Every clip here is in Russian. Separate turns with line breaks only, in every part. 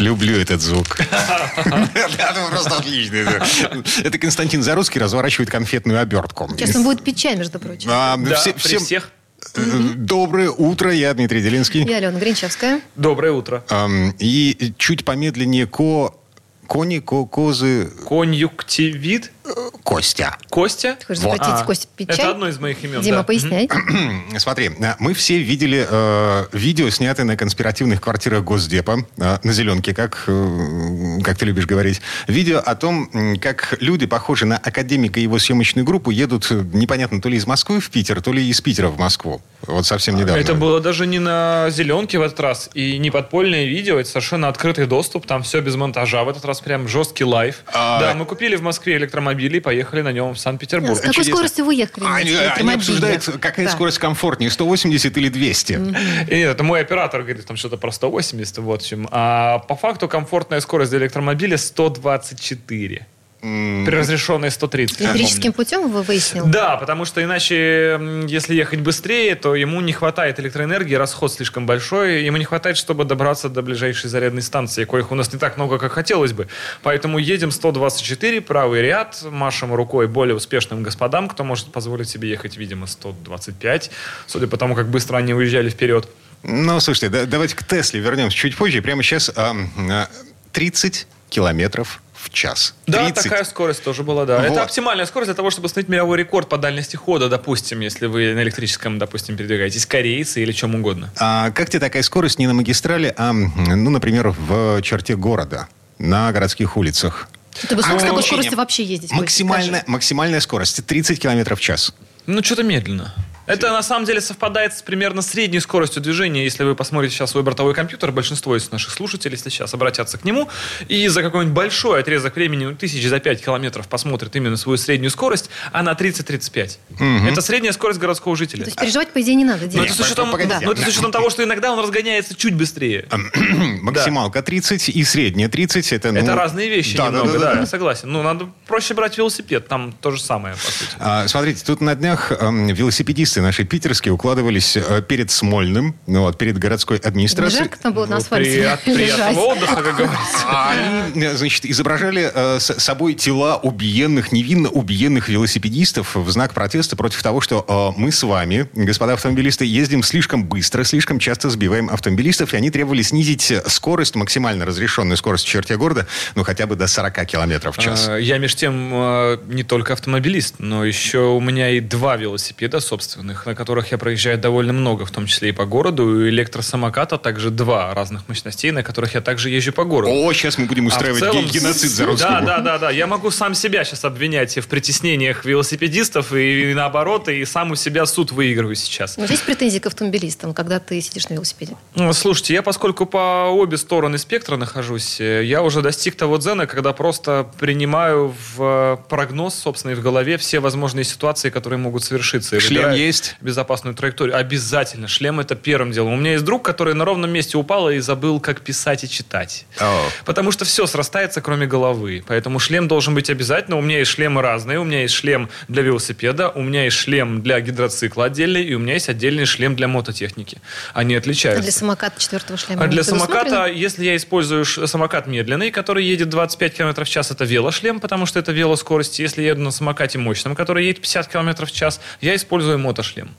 Люблю этот звук. Это просто отлично. Это Константин Зарусский разворачивает конфетную обертку.
Сейчас он будет пить чай, между прочим.
Да, при
всем
всех.
э, доброе утро. Я Дмитрий Делинский.
Я Алена Гринчевская.
Доброе утро.
И чуть помедленнее ко... Кони, ко, козы,
Конъюнктивит.
Костя.
Костя.
Ты хочешь
Вот.
запретить
А,
Косте пить
это
чай?
одно из моих имен,
Дима,
да.
поясняй.
Смотри, мы все видели э, видео, снятое на конспиративных квартирах Госдепа, э, на зеленке, как, э, как ты любишь говорить. Видео о том, как люди, похожие на академика и его съемочную группу, едут э, непонятно то ли из Москвы в Питер, то ли из Питера в Москву. Вот совсем недавно.
Это было даже не на зеленке в этот раз, и не подпольное видео, это совершенно открытый доступ, там все без монтажа, в этот раз прям жесткий live.
А-
Да, мы купили в Москве электромобиль и поехали на нем в Санкт-Петербург.
С какой
чудесно.
скоростью вы ехали?
Они, они обсуждают, какая
Да.
скорость комфортнее, 180 или 200.
И нет, это мой оператор говорит там что-то про 180, вот в общем. А по факту комфортная скорость для электромобиля 124. При разрешенной 130. я
Эмпирическим путем вы выяснил?
Да, потому что иначе, если ехать быстрее, то ему не хватает электроэнергии, расход слишком большой, ему не хватает, чтобы добраться до ближайшей зарядной станции, коих у нас не так много, как хотелось бы. Поэтому едем 124, правый ряд, машем рукой более успешным господам, кто может позволить себе ехать, видимо, 125, судя по тому, как быстро они уезжали вперед.
Ну, слушайте, да- давайте к Тесле вернемся чуть позже. Прямо сейчас ам, а, 30 километров в час.
Да,
30.
такая скорость тоже была, да.
Вот.
Это оптимальная скорость для того, чтобы установить мировой рекорд по дальности хода, допустим, если вы на электрическом, допустим, передвигаетесь, корейцы или чем угодно.
А как тебе такая скорость не на магистрали, а, ну, например, в черте города, на городских улицах?
Ты бы с такой
Ограничение.
скоростью вообще ездить?
Максимальная, максимальная скорость 30 километров в час.
Ну, что-то медленно. Это на самом деле совпадает с примерно средней скоростью движения. Если вы посмотрите сейчас свой бортовой компьютер, большинство из наших слушателей, если сейчас обратятся к нему, и за какой-нибудь большой отрезок времени, ну, тысяч за 5 километров, посмотрит именно свою среднюю скорость, она 30-35. Это средняя скорость городского жителя.
То есть переживать, по идее, не надо.
Но это, с учетом,
погодите.
но это с учетом того, что иногда он разгоняется чуть быстрее.
Максималка 30 и средняя 30. Это,
Это
ну,
разные вещи
да,
немного,
да,
да,
да, да.
согласен. Ну, надо проще брать велосипед, там то же самое, по сути.
А, Смотрите, тут на днях эм, велосипедисты наши питерские укладывались э, перед Смольным, ну, вот, перед городской администрацией.
жарко там было на
Ну,
асфальте лежать?
приятного отдыха, как говорится.
А они, э, значит, изображали э, с собой тела убиенных, невинно убиенных велосипедистов в знак протеста против того, что э, мы с вами, господа автомобилисты, ездим слишком быстро, слишком часто сбиваем автомобилистов, и они требовали снизить скорость, максимально разрешенную скорость в черте города, ну, хотя бы до 40 километров в час.
А, Я, между тем, не только автомобилист, но еще у меня и два велосипеда собственных, на которых я проезжаю довольно много, в том числе и по городу. У электросамоката также два разных мощностей, на которых я также езжу по городу.
О, сейчас мы будем
А
устраивать
целом
ге- геноцид за русского.
Да, да, да, да. Я могу сам себя сейчас обвинять в притеснениях велосипедистов и, наоборот, и сам у себя суд выигрываю сейчас.
Ну, есть претензии к автомобилистам, когда ты сидишь на велосипеде?
Ну, Слушайте, я поскольку по обе стороны спектра нахожусь, э, я уже достиг того дзена, когда просто принимаю в э, прогноз, собственно, и в голове все возможные ситуации, которые могут совершиться. И
Шлем
выбираю
есть?
Безопасную траекторию. Обязательно. Шлем это первым делом. У меня есть друг, который на ровном месте упал и забыл, как писать и читать.
О.
Потому что все срастается, кроме головы. Поэтому шлем должен быть обязательно. У меня есть шлемы разные. У меня есть шлем для велосипеда, у меня есть шлем для гидроцикла отдельный, и у меня есть отдельный шлем для мототехники. Они
А
отличаются.
для самоката четвертого шлема?
А для самоката, если я использую самокат медленный, который едет 25 км в час, это велошлем, потому что это велоскорость. Если я еду на самокате мощном, который едет 50 км в час, я использую мотошлем.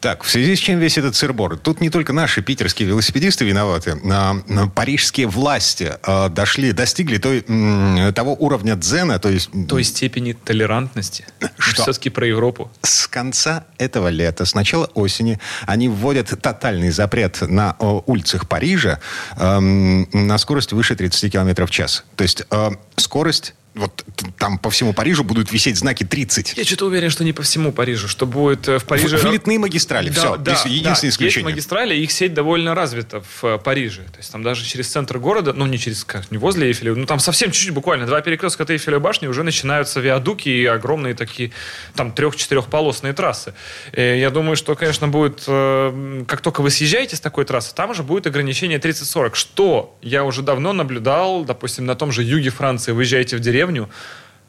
Так, в связи с чем весь этот сырбор? Тут не только наши питерские велосипедисты виноваты. А, парижские власти а, дошли, достигли той, м, того уровня дзена, то есть
Той степени толерантности.
Что?
Все-таки про Европу.
с конца этого лета, с начала осени, они вводят тотальный запрет на о, улицах Парижа эм, на скорость выше 30 км в час. То есть э, скорость вот там по всему Парижу будут висеть знаки 30.
Я что-то уверен, что не по всему Парижу, что будет э, в Париже...
Вылетные магистрали, все,
да,
единственное
да,
исключение.
Есть магистрали, их сеть довольно развита в э, Париже. То есть там даже через центр города, ну не через, как, не возле Эйфеля, ну там совсем чуть-чуть буквально, два перекрестка от Эйфеля башни уже начинаются виадуки и огромные такие там трех-четырехполосные трассы. Э, Я думаю, что, конечно, будет, как только вы съезжаете с такой трассы, там уже будет ограничение 30-40, что я уже давно наблюдал, допустим, на том же юге Франции, выезжаете в деревню, деревню,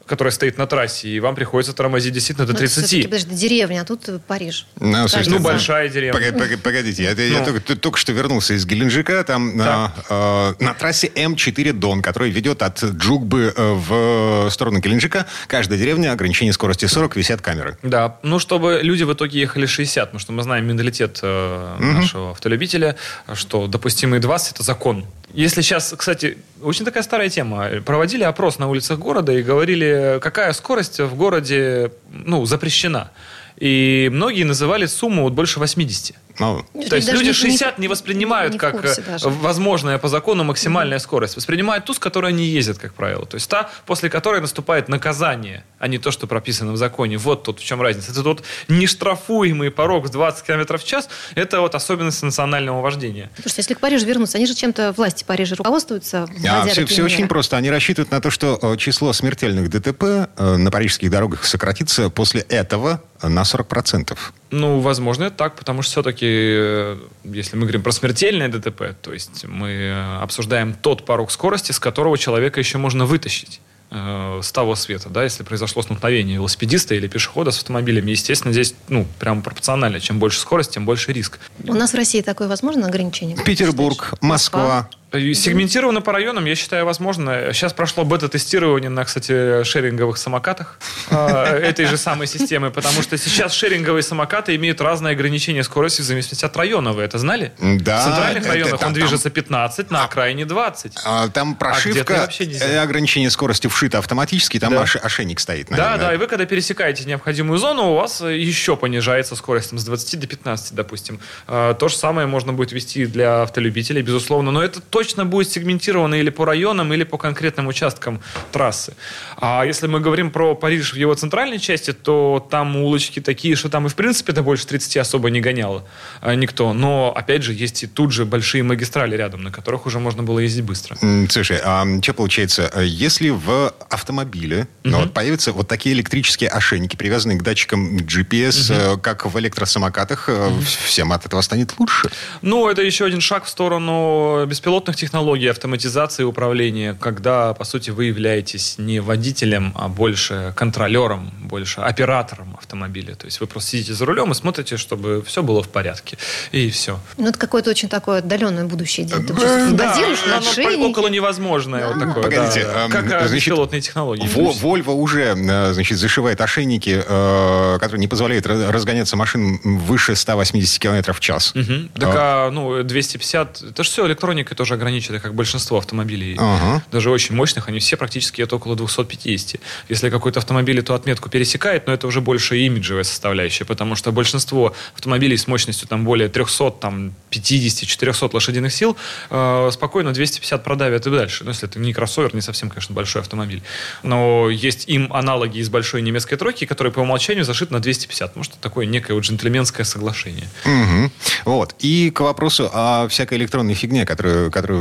которая стоит на трассе, и вам приходится тормозить действительно до
Ну,
30.
всё-таки, подожди, деревня, а тут э, Париж.
Ну, слушайте,
Ну, большая деревня.
Пога- Погодите, я, я
Ну.
только, т- только что вернулся из Геленджика, там на, э, на трассе М4 Дон, которая ведет от Джугбы э, в сторону Геленджика, каждая деревня, ограничение скорости 40, висят камеры.
Да, ну, чтобы люди в итоге ехали 60, потому что мы знаем менталитет э, нашего автолюбителя, что допустимые 20 – это закон. Если сейчас, кстати, очень такая старая тема. Проводили опрос на улицах города и говорили, какая скорость в городе ну, запрещена. И многие называли сумму вот больше 80.
Ну,
То есть люди
не-
60 не,
не-
воспринимают
не
как э, возможная по закону максимальная скорость. Воспринимают ту, с которой они ездят, как правило. То есть та, после которой наступает наказание, а не то, что прописано в законе. Вот тут в чем разница. Это тот нештрафуемый порог в 20 км в час. Это вот особенность национального вождения.
Слушайте, если к Парижу вернуться, они же чем-то власти Парижа руководствуются,
А, все, все очень просто. Они рассчитывают на то, что э, число смертельных ДТП э, на парижских дорогах сократится после этого на 40%.
Ну, возможно, это так, потому что все-таки, э, если мы говорим про смертельное ДТП, то есть мы э, обсуждаем тот порог скорости, с которого человека еще можно вытащить э, с того света, да, если произошло столкновение велосипедиста или пешехода с автомобилем. Естественно, здесь, ну, прямо пропорционально. Чем больше скорость, тем больше риск.
У нас в России такое возможно ограничение?
Петербург? Москва.
И Сегментировано по районам, я считаю, возможно. Сейчас прошло бета-тестирование на, кстати, шеринговых самокатах э, этой же самой системы, потому что сейчас шеринговые самокаты имеют разные ограничения скорости в зависимости от района. Вы это знали?
Да,
В центральных районах он движется 15, на окраине 20.
А, Там
где-то
прошивка, э, ограничение скорости вшито автоматически, там ошейник стоит.
Да, да, и вы когда пересекаете необходимую зону, у вас э, еще понижается скорость с 20 до 15, допустим. Э, То же самое можно будет вести для автолюбителей, безусловно, но это точно будет сегментировано или по районам, или по конкретным участкам трассы. А если мы говорим про Париж в его центральной части, то там улочки такие, что там и в принципе до больше 30 особо не гоняло э, никто. Но, опять же, есть и тут же большие магистрали рядом, на которых уже можно было ездить быстро.
Слушай, а что получается, э, если в автомобиле ну, вот появятся вот такие электрические ошейники, привязанные к датчикам GPS, э, как в электросамокатах, э, всем от этого станет лучше?
Ну, это еще один шаг в сторону беспилотных технологий, автоматизации управления, когда, по сути, вы являетесь не водителем, а больше контролером, больше оператором автомобиля. То есть вы просто сидите за рулем и смотрите, чтобы все было в порядке. И все.
Ну, это какое-то очень такое отдаленное будущее. Ты просто базируешь на
оно
отшельнике.
около невозможное. Вот такое,
Погодите,
да, да.
эм,
как э,
значит,
беспилотные технологии.
Во- Вольво уже, э, значит, зашивает ошейники, э, которые не позволяют разгоняться машин выше 180 км в час.
Мгм. Так, а, ну, 250, это же все электроникой тоже ограничено, как большинство автомобилей.
Ага.
Даже очень мощных, они все практически это около 250. Если какой-то автомобиль эту отметку пересекает, но это уже больше имиджевая составляющая, потому что большинство автомобилей с мощностью там более 300, там 50, 400 лошадиных сил э, спокойно 250 продавят и дальше. Ну, если это не кроссовер, не совсем, конечно, большой автомобиль. Но есть им аналоги из большой немецкой тройки, которые по умолчанию зашиты на 250. Может, это такое некое вот джентльменское соглашение.
Мгм. Вот. И к вопросу о всякой электронной фигне, которую, которую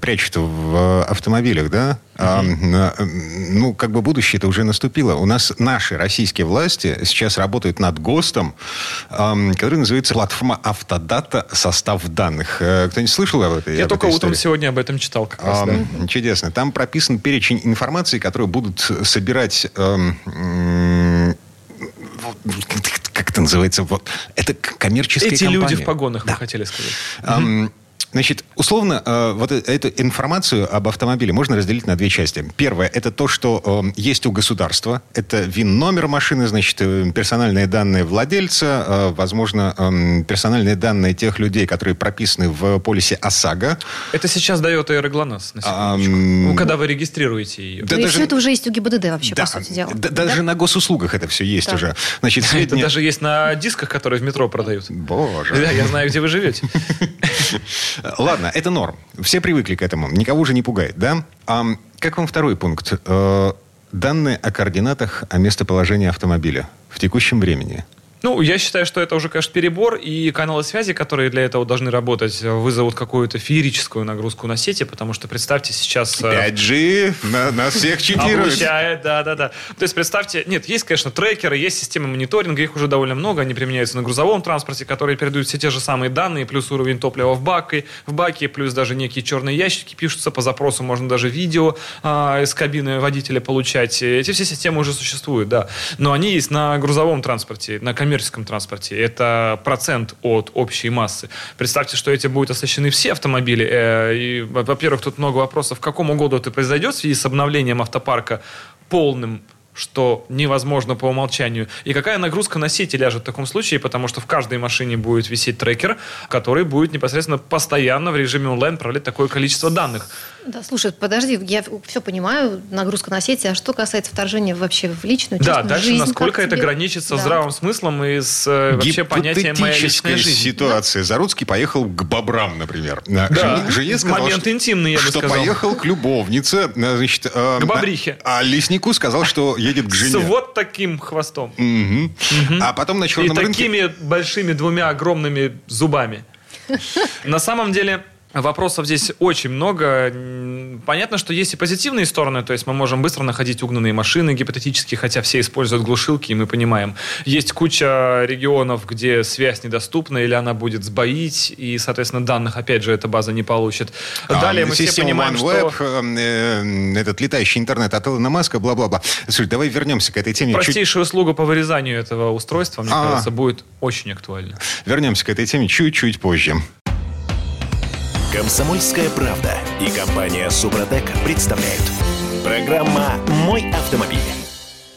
прячут в автомобилях, да? А, на- ну, как бы будущее-то уже наступило. У нас наши российские власти сейчас работают над ГОСТом, который называется платформа Автодата состав данных. Э, Кто-нибудь слышал об этой
Я
об
только
этой
утром
истории?
сегодня об этом читал как раз. да.
Ам, Чудесно. Там прописан перечень информации, которую будут собирать... как это называется? Вот, это коммерческие
Эти люди
компании.
в погонах,
Да.
вы хотели сказать.
Ам, Значит, условно, э, вот э- эту информацию об автомобиле можно разделить на две части. Первое, это то, что э, есть у государства. Это ВИН-номер машины, значит, э, персональные данные владельца, э, возможно, эм, персональные данные тех людей, которые прописаны в полисе ОСАГО.
Это сейчас дает аэроглонасс, на секундочку.
Ам,
Ну, когда вы регистрируете ее.
Да
Ну, и
даже-
все это уже есть у ГИБДД вообще,
Да,
по сути дела.
да- даже на госуслугах это все есть
Да.
уже. Значит,
Это
сведения...
даже есть на дисках, которые в метро продают.
Боже.
Да, я знаю, где вы живете.
Ладно, это норм. Все привыкли к этому. Никого уже не пугает, да? Ам, как вам второй пункт? Э, данные о координатах, о местоположении автомобиля в текущем времени –
ну, я считаю, что это уже, конечно, перебор, и каналы связи, которые для этого должны работать, вызовут какую-то феерическую нагрузку на сети, потому что представьте сейчас...
5G э, на, на всех читирует.
Облучает, да-да-да. То есть представьте, нет, есть, конечно, трекеры, есть системы мониторинга, их уже довольно много, они применяются на грузовом транспорте, которые передают все те же самые данные, плюс уровень топлива в баке, в баке плюс даже некие черные ящики пишутся по запросу, можно даже видео а, из кабины водителя получать. Эти все системы уже существуют, да. Но они есть на грузовом транспорте, на коммерческом коммерческом транспорте. Это процент от общей массы. Представьте, что этим будут оснащены все автомобили. Э, и, во-первых, тут много вопросов, к какому году это произойдет в связи с обновлением автопарка полным что невозможно по умолчанию. И какая нагрузка на сети ляжет в таком случае, потому что в каждой машине будет висеть трекер, который будет непосредственно постоянно в режиме онлайн проверять такое количество данных.
Да, слушай, подожди, я все понимаю, нагрузка на сети, а что касается вторжения вообще в личную,
Да, дальше жизнь, насколько это тебе... граничится да. здравым смыслом и с э, вообще понятием «моя личная жизнь».
ситуация. Да. Заруцкий поехал к бобрам, например.
Да. Жене, жене сказал, Момент что, интимный, я бы
что
сказал.
поехал к любовнице. Э, значит,
э, к бобрихе.
А, леснику сказал, что едет к жене.
С вот таким хвостом. Угу.
Угу. А потом на черном
И
рынке...
такими большими двумя огромными зубами. На самом деле Вопросов здесь очень много. Понятно, что есть и позитивные стороны, то есть мы можем быстро находить угнанные машины гипотетически, хотя все используют глушилки, и мы понимаем. Есть куча регионов, где связь недоступна, или она будет сбоить, и, соответственно, данных, опять же, эта база не получит.
А, Далее мы все понимаем, OneWeb, что... Э, э, этот летающий интернет от Илона Маска, бла-бла-бла. Слушай, давай вернемся к этой теме.
Простейшая чуть... услуга по вырезанию этого устройства, мне а кажется, будет очень актуальна.
Вернемся к этой теме чуть-чуть позже.
Комсомольская правда и компания Супротек представляют. Программа «Мой автомобиль».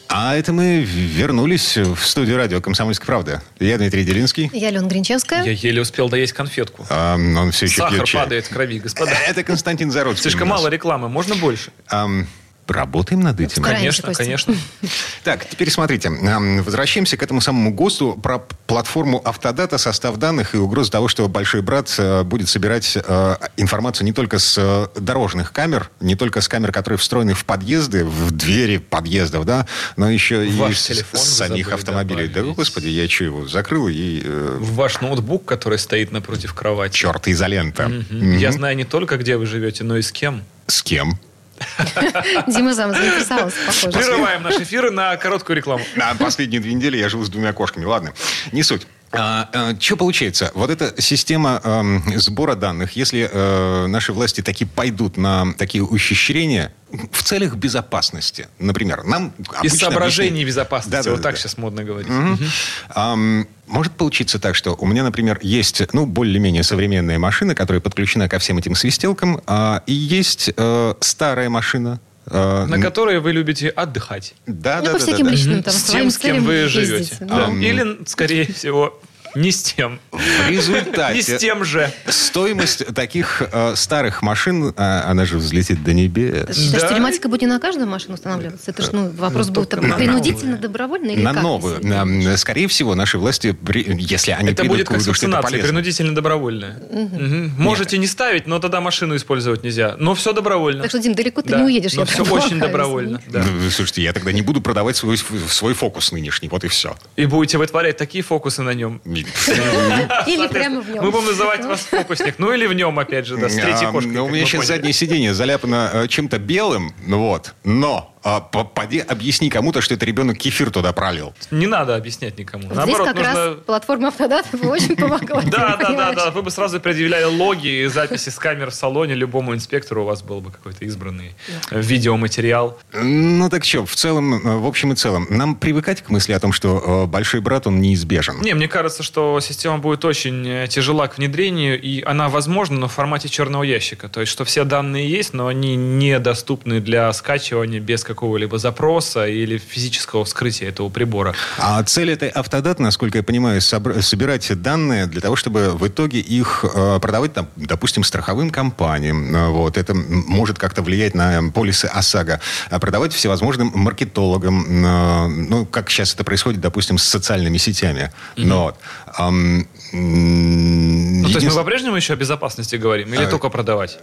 А это мы вернулись в студию радио «Комсомольская правда». Я Дмитрий Делинский.
Я Алена Гринчевская.
Я еле успел доесть конфетку.
А, он все еще
Сахар падает в крови, господа.
Это Константин Заруцкий.
Слишком мало рекламы, можно больше?
А, Работаем над этим.
Конечно, конечно.
Так, теперь смотрите. Возвращаемся к этому самому ГОСТу про платформу Автодата, состав данных и угрозу того, что Большой Брат э, будет собирать э, информацию не только с э, дорожных камер, не только с камер, которые встроены в подъезды, в двери подъездов, да, но еще
и
с, с самих автомобилей. Да, господи, я что, его закрыл и...
В ваш ноутбук, который стоит напротив кровати.
Черт, изолента.
Я знаю не только, где вы живете, но и с кем.
С кем?
Дима зам заинтересовался, похоже.
Прерываем наш эфир на короткую рекламу.
На последние две недели я живу с двумя кошками. Ладно, не суть. А, а, что получается? Вот эта система э, сбора данных, если э, наши власти таки пойдут на такие ухищрения в целях безопасности, например, нам
из соображений безопасности, да, да, вот да, так да. сейчас модно говорить. Угу. Угу.
Um, может получиться так, что у меня, например, есть, ну, более-менее современная машина, которая подключена ко всем этим свистелкам, а, и есть э, старая машина,
на которой вы любите отдыхать.
Да,
ну,
да,
по
да,
всяким
да,
личным, там,
с тем, с кем вы живете.
Ездите,
да. Да. Или, скорее всего, не с тем.
В результате...
Не с тем же.
Стоимость таких э, старых машин, э, она же взлетит до небес.
Ты считаешь, да. телематика будет не на каждую машину устанавливаться? Это же ну, вопрос ну, будет на принудительно, новую. добровольно или
На
как,
новую. На, скорее всего, наши власти, если они
это будет как с вакцинацией, принудительно добровольно. Угу. Угу. Можете Нет. не ставить, но тогда машину использовать нельзя. Но все добровольно.
Так что, Дим, далеко ты да. не уедешь.
Но все очень добровольно. Да.
Ну, слушайте, я тогда не буду продавать свой, свой фокус нынешний. Вот и все.
И будете вытворять такие фокусы на нем.
Или прямо в нем.
Мы будем называть вас фокусник. Ну или в нем, опять же, да, с третьей кошкой.
У меня сейчас заднее сиденье заляпано э, чем-то белым, ну вот, но а, поди объясни кому-то, что это ребенок кефир туда пролил.
Не надо объяснять никому.
Здесь Наоборот, как нужно... раз платформа Автодата бы очень помогла.
Да, да, да, да. Вы бы сразу предъявляли логи и записи с камер в салоне любому инспектору, у вас был бы какой-то избранный видеоматериал.
Ну так что, в целом, в общем и целом, нам привыкать к мысли о том, что э, большой брат, он неизбежен.
Не, мне кажется, что система будет очень э, тяжела к внедрению, и она возможна, но в формате черного ящика. То есть, что все данные есть, но они недоступны для скачивания без какого-либо запроса или физического вскрытия этого прибора.
А цель этой автодат, насколько я понимаю, собирать данные для того, чтобы в итоге их э, продавать, там, допустим, страховым компаниям. Э, вот. Это может как-то влиять на полисы ОСАГО. А продавать всевозможным маркетологам. Э, ну, как сейчас это происходит, допустим, с социальными сетями. Mm-hmm. Но, эм,
ну, то есть мы по-прежнему еще о безопасности говорим? Или а, только продавать?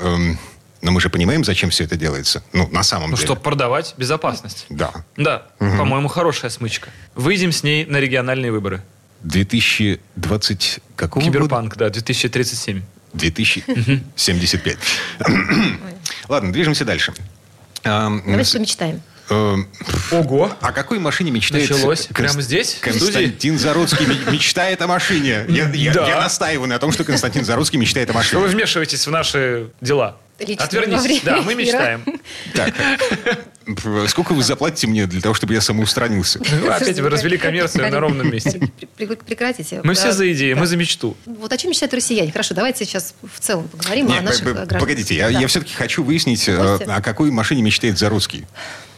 Эм, Но мы же понимаем, зачем все это делается. Ну, на самом
Ну,
деле.
чтобы продавать безопасность.
Да.
Да, по-моему, хорошая смычка. Выйдем с ней на региональные выборы.
2020 какого года?
Киберпанк, да, 2037.
2075. Ладно, движемся дальше. С-
что мечтаем.
Эм,
Ого!
О какой машине мечтает...
Началось?
Конст-
Прямо здесь,
Константин Заруцкий ме- мечтает о машине. Я, я-
Да.
я настаиваю на том, что Константин Заруцкий мечтает о
Что вы
машине.
вмешиваетесь в наши дела?
Лично время
Да, мы мечтаем.
Так, э, сколько вы заплатите мне для того, чтобы я самоустранился?
Ну, Опять вы развели коммерцию на ровном месте.
Пр- пр- Прекратите.
Мы все за идеи, мы за мечту.
Вот о чем мечтают россияне? Хорошо, давайте сейчас в целом поговорим о наших
п-
гражданах.
погодите, я, все-таки хочу выяснить, э, о какой машине мечтает Заруцкий.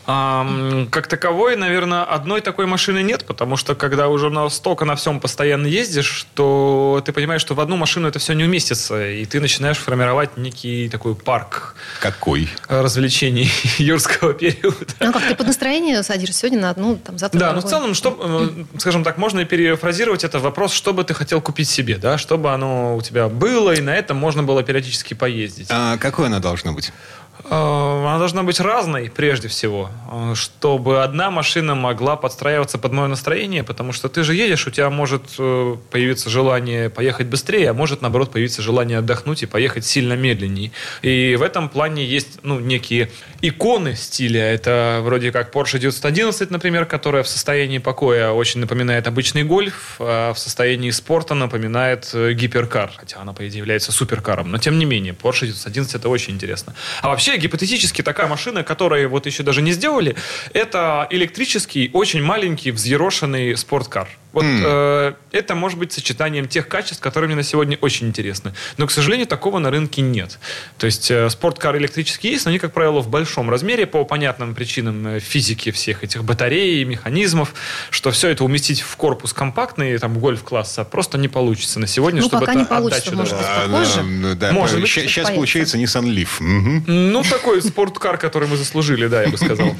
Как таковой, наверное, одной такой машины нет, потому что когда уже настолько на всем постоянно ездишь, то ты понимаешь, что в одну машину это все не уместится, и ты начинаешь формировать некий такой парк
Какой?
развлечений юрского периода.
Ну как, ты под настроение садишься сегодня на одну, там, завтра
Да, ну в целом, что, э, скажем так, можно перефразировать это вопрос, что бы ты хотел купить себе, да, чтобы оно у тебя было, и на этом можно было периодически поездить.
А какой она должна быть?
Э, Она должна быть разной, прежде всего, э, чтобы одна машина могла подстраиваться под мое настроение, потому что ты же едешь, у тебя может э, появиться желание поехать быстрее, а может, наоборот, появиться желание отдохнуть и поехать сильно медленнее. И в этом плане есть ну, некие иконы стиля. Это вроде как Porsche 911, например, которая в состоянии покоя очень напоминает обычный гольф, а в состоянии спорта напоминает гиперкар, хотя она, по идее, является суперкаром. Но, тем не менее, Porsche 911 это очень интересно. А вообще, гипотетически, такая машина, которую вот еще даже не сделали, это электрический, очень маленький, взъерошенный спорткар. Вот э, это может быть сочетанием тех качеств, которые мне на сегодня очень интересны. Но, к сожалению, такого на рынке нет. То есть э, спорткар электрические есть, но они, как правило, в большом размере по понятным причинам э, физики всех этих батарей, механизмов, что все это уместить в корпус компактный, там, гольф-класса, просто не получится на сегодня,
Ну,
чтобы
пока
это
не получится, может быть. Попозже?
да, да,
Может быть,
Сейчас
появится.
получается Nissan Leaf. Мгм.
Ну, такой спорткар, который мы заслужили, да, я бы сказал.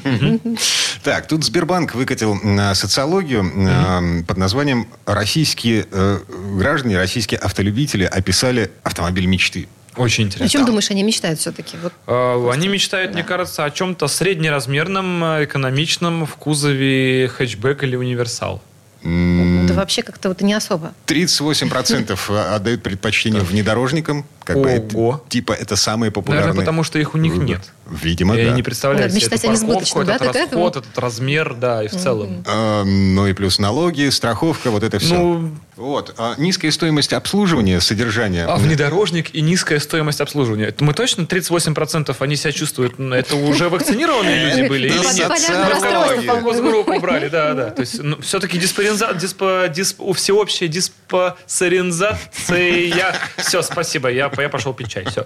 Так, тут Сбербанк выкатил э, социологию э, под названием «Российские э, граждане, российские автолюбители описали автомобиль мечты».
Очень
О
интересно.
чем думаешь, они мечтают все-таки? Вот
Э, Они мечтают, мне кажется, о чем-то среднеразмерном, э, экономичном в кузове хэтчбэк или универсал.
да вообще как-то вот не особо.
38% отдают предпочтение внедорожникам. Как бы это-
Ого.
типа это самые популярные.
Наверное, потому что их у них нет.
Видимо,
И
да.
не представляю
Надо
себе
мечтать
эту парковку,
да,
этот расход, этот размер, да, и в целом.
А, ну и плюс налоги, страховка, вот это все.
Ну,
Вот. А низкая стоимость обслуживания, содержания.
а внедорожник и низкая стоимость обслуживания. Это мы точно 38% они себя чувствуют? Это уже вакцинированные люди были или нет? госгруппу брали, да, да. То есть, ну, все-таки всеобщая диспансеризация. Все, спасибо, я, я пошел пить чай, все.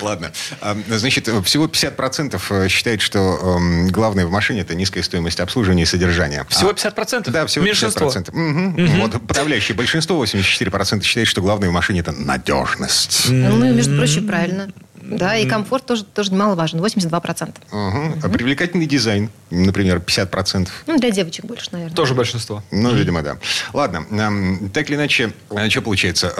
Ладно. А, Значит, всего 50% считает, что эм, главное в машине это низкая стоимость обслуживания и содержания.
Всего
А,
50%?
Да, всего
Меньшинство.
50%. Мгм. Вот подавляющее большинство, 84% считает, что главное в машине это надежность.
Ну, между прочим, правильно. Да, и комфорт тоже, тоже немаловажен. 82%.
Мгм. А привлекательный дизайн, например, 50%.
Ну, для девочек больше, наверное.
Тоже большинство.
Ну, видимо, да. Ладно, эм, так или иначе, э, что получается?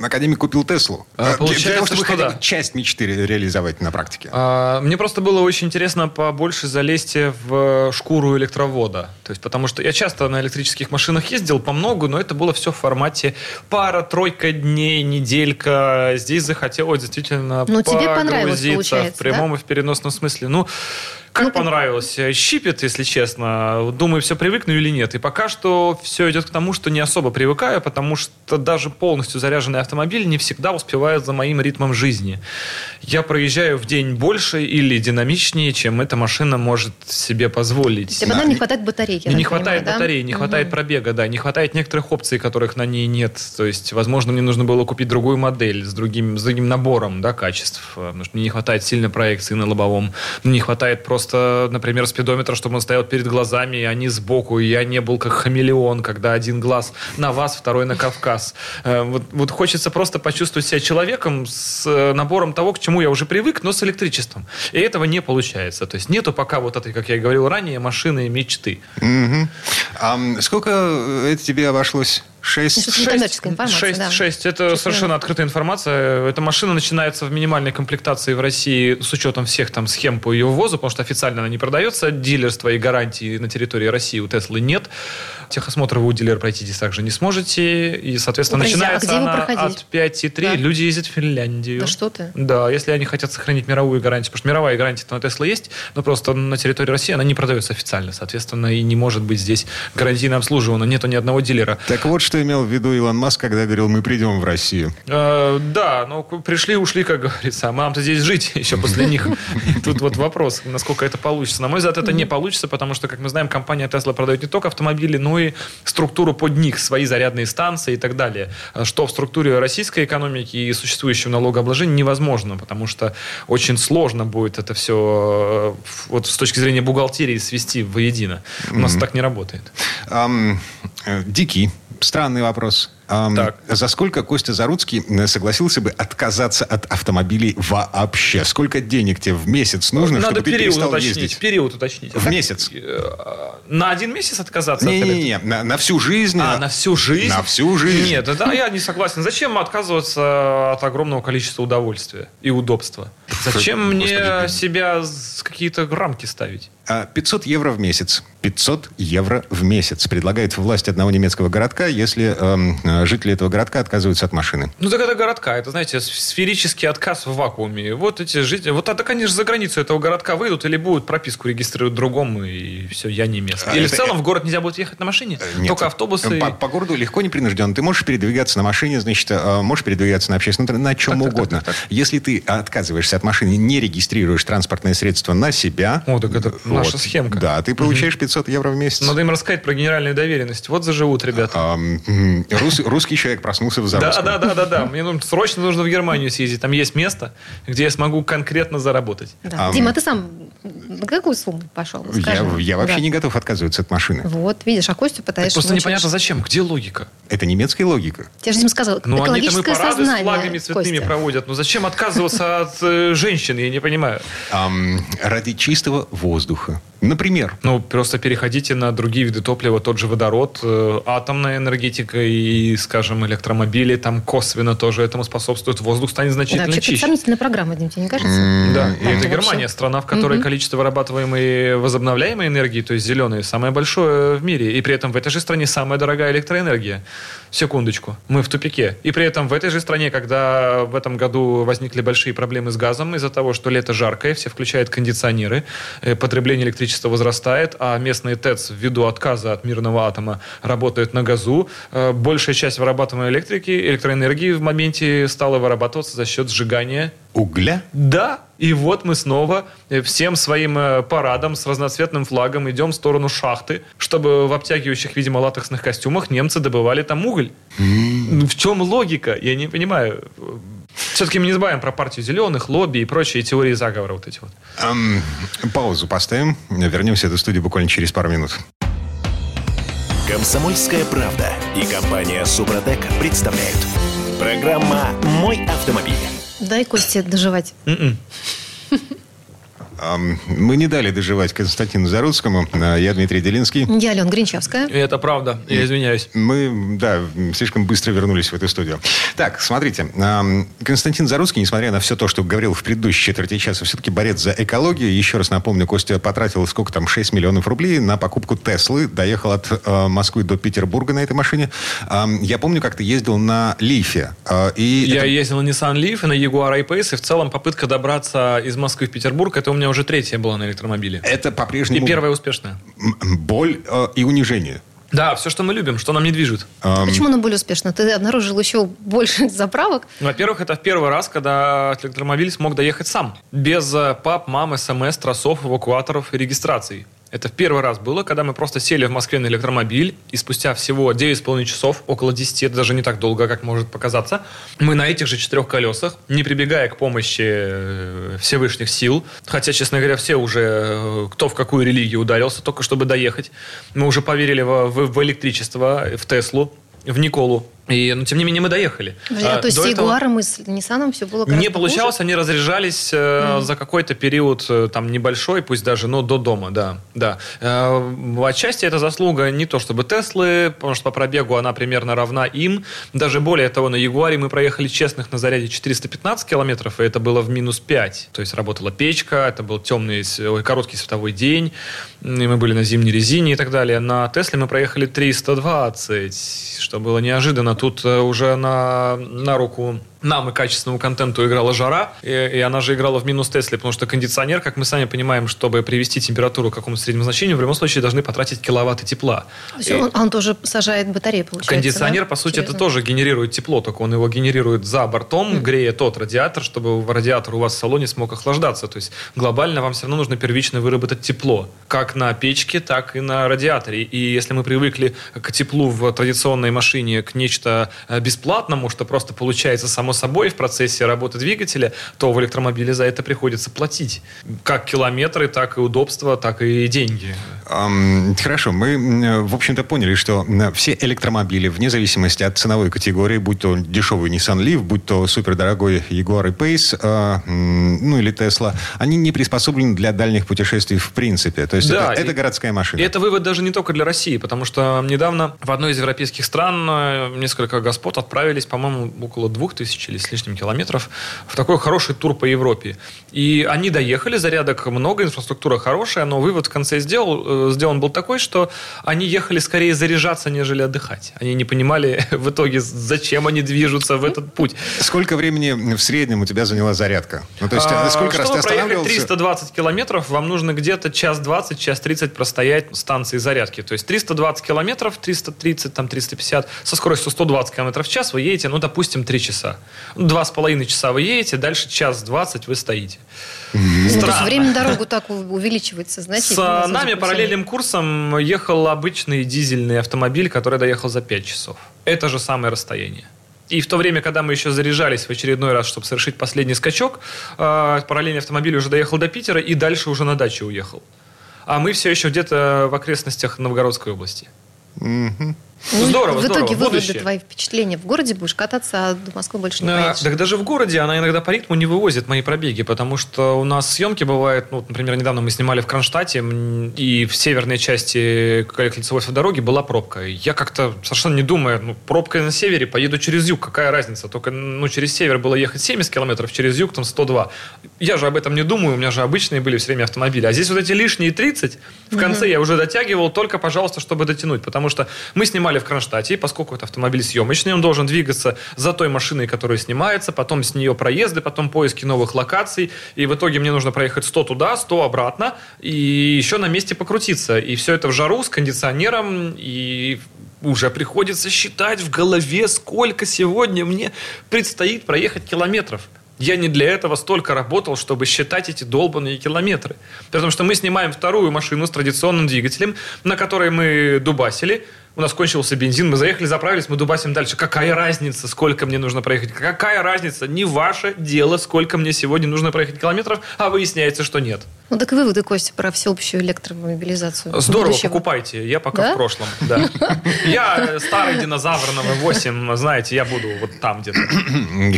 Академик купил Теслу.
А,
Э, для- того,
получается,
чтобы
что
хотя
да.
бы часть мечты ре- реализовать на практике.
А, Мне просто было очень интересно побольше залезть в шкуру электровода. То есть, потому что я часто на электрических машинах ездил по много, но это было все в формате пара-тройка дней, неделька. Здесь захотелось действительно
Ну, тебе понравилось,
погрузиться
получается,
в прямом и в переносном смысле. Ну, как
Ну,
понравилось. Щипет, если честно. Думаю, все привыкну или нет. И пока что все идет к тому, что не особо привыкаю, потому что даже полностью заряженный автомобиль не всегда успевает за моим ритмом жизни. Я проезжаю в день больше или динамичнее, чем эта машина может себе позволить.
Тебе банально не хватает батарейки.
не хватает
понимаю, да?
батареи, не хватает пробега, да, не хватает некоторых опций, которых на ней нет. То есть, возможно, мне нужно было купить другую модель с другим, с другим набором да, качеств, э, потому что мне не хватает сильной проекции на лобовом. Мне не хватает просто, например, спидометра, чтобы он стоял перед глазами, а не сбоку, и я не был как хамелеон, когда один глаз на вас, второй на Кавказ. Э, Вот, вот хочется просто почувствовать себя человеком с э, набором того, к чему я уже привык, но с электричеством. И этого не получается. То есть нету пока вот этой, как я и говорил ранее, машины мечты.
Мгм. А сколько это тебе обошлось, Шесть.
Что-то некоммерческая информация,
6,
да.
6. Это совершенно
миллионов.
открытая информация. Эта машина начинается в минимальной комплектации в России с учетом всех там схем по ее ввозу, потому что официально она не продается. Дилерства и гарантии на территории России у Теслы нет. Техосмотр вы у дилера пройти здесь также не сможете. И, соответственно,
подожди, а
начинается
где вы
она от 5,3.
Да.
Люди ездят в Финляндию.
Да что ты?
Да, если они хотят сохранить мировую гарантию, потому что мировая гарантия на Тесла есть, но просто на территории России она не продается официально, соответственно, и не может быть здесь гарантийно обслуживана. Нету ни одного дилера.
Так вот, что имел в виду Илон Маск, когда говорил, мы придем в Россию.
Э, да, но пришли, ушли, как говорится. А нам-то здесь жить еще после них. Тут вот вопрос, насколько это получится. На мой взгляд, это не получится, потому что, как мы знаем, компания Tesla продает не только автомобили, но и структуру под них, свои зарядные станции и так далее. Э, Что в структуре российской экономики и существующего налогообложения невозможно, потому что очень сложно будет это все вот с точки зрения бухгалтерии свести воедино. У нас так не работает.
Э, дикий, странный вопрос.
Так.
За сколько Костя Заруцкий согласился бы отказаться от автомобилей вообще? Сколько денег тебе в месяц нужно,
Надо
чтобы ты перестал
уточнить.
ездить?
Период уточнить.
В месяц?
Э, На один месяц отказаться от электро-
Не-не-не, на, на всю жизнь.
А, на всю жизнь?
На всю жизнь.
Нет, да, я не согласен. Зачем отказываться от огромного количества удовольствия и удобства? Зачем мне себя какие-то рамки ставить?
А, 500 евро в месяц. 500 евро в месяц предлагает власть одного немецкого городка, если э, жители этого городка отказываются от машины.
Ну, так это городка. Это, знаете, сферический отказ в вакууме. Вот эти жители... Вот так они же за границу этого городка выйдут или будут прописку регистрировать другому, и все, я не местный.
А
Или
это-
в целом в город нельзя будет ехать на машине?
Э, Нет.
Только автобусы...
По, по городу легко не принужден. Ты можешь передвигаться на машине, значит, э, можешь передвигаться на общественном на чем
Так, так,
угодно. Если ты отказываешься от машины, не регистрируешь транспортное средство на себя...
О, так это наша схемка.
Да, ты получаешь 500 евро в месяц.
Надо им рассказать про генеральную доверенность. Вот заживут ребята.
Рус- русский человек проснулся в
Да, да, да, да, да. Мне срочно нужно в Германию съездить. Там есть место, где я смогу конкретно заработать.
Да.
А,
Дима, а ты сам на какую сумму пошел?
Я, я вообще
Да.
не готов отказываться от машины.
Вот, видишь, а Костю пытаешься...
Просто непонятно зачем. Где логика?
Это немецкая логика.
Я же Дима сказал,
Ну, они там и
экологическое
парады с
сознание,
флагами цветными
Костя.
проводят. Ну, зачем отказываться от э, женщин, я не понимаю.
Ради чистого воздуха духа. Например,
Ну, просто переходите на другие виды топлива, тот же водород, э, атомная энергетика и, скажем, электромобили, там косвенно тоже этому способствует. Воздух станет
Да,
значительно
вообще
чище.
сомнительная программа, Дим, тебе не кажется?
Да, и это
вообще.
Германия, страна, в которой
Мгм.
количество вырабатываемой возобновляемой энергии, то есть зеленой, самое большое в мире. И при этом в этой же стране самая дорогая электроэнергия. Секундочку, мы в тупике. И при этом в этой же стране, когда в этом году возникли большие проблемы с газом из-за того, что лето жаркое, все включают кондиционеры, э, потребление электричества возрастает, а местные ТЭЦ ввиду отказа от мирного атома работают на газу, э, большая часть вырабатываемой электрики, электроэнергии в моменте стала вырабатываться за счет сжигания
угля.
да, и вот мы снова э, всем своим э, парадом с разноцветным флагом идем в сторону шахты, чтобы в обтягивающих, видимо, латексных костюмах немцы добывали там уголь. Ну, В чем логика? Я не понимаю. Все-таки мы не забываем про партию зеленых, лобби и прочие теории заговора вот эти вот.
Ам, паузу поставим. Вернемся в эту студию буквально через пару минут.
Комсомольская правда и компания Супротек представляют. Программа «Мой автомобиль».
Дай Косте доживать.
М-м.
мы не дали доживать Константину Заруцкому. А, Я Дмитрий Делинский.
Я Алена Гринчевская.
И это правда, я извиняюсь.
Мы, да, слишком быстро вернулись в эту студию. Так, смотрите. Константин Заруцкий, несмотря на все то, что говорил в предыдущей четверти часа, все-таки борец за экологию. Еще раз напомню, Костя потратил сколько там, 6 миллионов рублей на покупку Теслы. Доехал от э, Москвы до Петербурга на этой машине. Я помню, как ты ездил на Лифе. а, И
Я
это-
ездил на Nissan Leaf и на Jaguar I-Pace, и в целом попытка добраться из Москвы в Петербург, это у меня уже третья была на электромобиле.
это
И
по-прежнему
первая успешная.
боль э, и унижение.
Да, все, что мы любим, что нам не движет.
Почему она более успешна? Ты обнаружил еще больше заправок?
Ну, Во-первых, это в первый раз, когда электромобиль смог доехать сам. Без э, пап, мам, смс, тросов, эвакуаторов и регистраций. Это в первый раз было, когда мы просто сели в Москве на электромобиль, и спустя всего 9,5 часов, около 10, это даже не так долго, как может показаться, мы на этих же четырех колесах, не прибегая к помощи э, Всевышних сил, хотя, честно говоря, все уже, э, кто в какую религию ударился, только чтобы доехать, мы уже поверили в, в- в электричество, в Теслу, в Николу, И, но, тем не менее, мы доехали.
Друзья, а, то есть с Ягуаром и с Ниссаном все было
Не получалось, хуже? они разряжались mm. за какой-то период, э, там, небольшой, пусть даже, но до дома, да. да. Э, отчасти это заслуга не то чтобы Теслы, потому что по пробегу она примерно равна им. Даже более того, на Ягуаре мы проехали честных на заряде 415 километров, и это было в минус 5. То есть работала печка, это был темный, короткий световой день, и мы были на зимней резине и так далее. На Тесле мы проехали 320, что было неожиданно тут э, уже на, на руку нам и качественному контенту играла жара, и, и она же играла в минус Тесле, потому что кондиционер, как мы сами понимаем, чтобы привести температуру к какому-то среднему значению, в любом случае должны потратить киловатты тепла.
То есть и он, он тоже сажает батарею, получается,
Кондиционер,
да?
по сути, Через... это тоже генерирует тепло, только он его генерирует за бортом, mm. грея тот радиатор, чтобы радиатор у вас в салоне смог охлаждаться. То есть глобально вам все равно нужно первично выработать тепло, как на печке, так и на радиаторе. И если мы привыкли к теплу в традиционной машине, к нечто э, бесплатному, что просто получается само собой в процессе работы двигателя, то в электромобиле за это приходится платить. Как километры, так и удобства, так и деньги.
Хорошо, мы, в общем-то, поняли, что все электромобили, вне зависимости от ценовой категории, будь то дешевый Nissan Leaf, будь то супердорогой Jaguar и Pace, а, ну или Tesla, они не приспособлены для дальних путешествий в принципе. То есть да, это, это городская машина.
И это вывод даже не только для России, потому что недавно в одной из европейских стран э, несколько господ отправились, по-моему, около двух тысяч или с лишним километров в такой хороший тур по Европе. И они доехали, зарядок много, инфраструктура хорошая, но вывод в конце сделал, э, сделан был такой, что они ехали скорее заряжаться, нежели отдыхать. Они не понимали в итоге, зачем они движутся в этот путь.
Сколько времени в среднем у тебя заняла зарядка? Ну, то есть, а, сколько
раз ты останавливался? 320 километров, вам нужно где-то час 20, час 30 простоять станции зарядки. То есть 320 километров, 330, там 350, со скоростью 120 километров в час вы едете, ну, допустим, 3 часа. Два с половиной часа вы едете, дальше час 20 вы стоите.
Ну, то есть время дорогу так увеличивается значительно.
С нами параллельным курсом ехал обычный дизельный автомобиль, который доехал за 5 часов. Это же самое расстояние. И в то время, когда мы еще заряжались в очередной раз, чтобы совершить последний скачок, э, параллельный автомобиль уже доехал до Питера и дальше уже на дачу уехал. А мы все еще где-то в окрестностях Новгородской области.
Угу.
Ну, здорово, в итоге здорово. выводы, Будущее. твои впечатления. В городе будешь кататься, а до Москвы больше не поедешь.
Так даже в городе она иногда по ритму не вывозит мои пробеги, потому что у нас съемки бывают, ну, например, недавно мы снимали в Кронштадте, и в северной части кольцевой дороги была пробка. Я как-то совершенно не думая, ну, пробка на севере, поеду через юг, какая разница? Только, ну, через север было ехать 70 километров, через юг там 102. Я же об этом не думаю, у меня же обычные были все время автомобили. А здесь вот эти лишние 30, в конце mm-hmm. я уже дотягивал только, пожалуйста, чтобы дотянуть, потому что мы снимали в Кронштадте, поскольку это автомобиль съемочный, он должен двигаться за той машиной, которая снимается, потом с нее проезды, потом поиски новых локаций, и в итоге мне нужно проехать 100 туда, 100 обратно, и еще на месте покрутиться. И все это в жару с кондиционером, и уже приходится считать в голове, сколько сегодня мне предстоит проехать километров. Я не для этого столько работал, чтобы считать эти долбанные километры. Потому что мы снимаем вторую машину с традиционным двигателем, на которой мы дубасили, у нас кончился бензин, мы заехали, заправились, мы дубасим дальше. Какая разница, сколько мне нужно проехать? Какая разница? Не ваше дело, сколько мне сегодня нужно проехать километров, а выясняется, что нет.
Ну так выводы, Костя, про всеобщую электромобилизацию.
Здорово, будущего. покупайте. Я пока да? в прошлом. Да. Я старый динозавр на V8, знаете, я буду вот там где-то.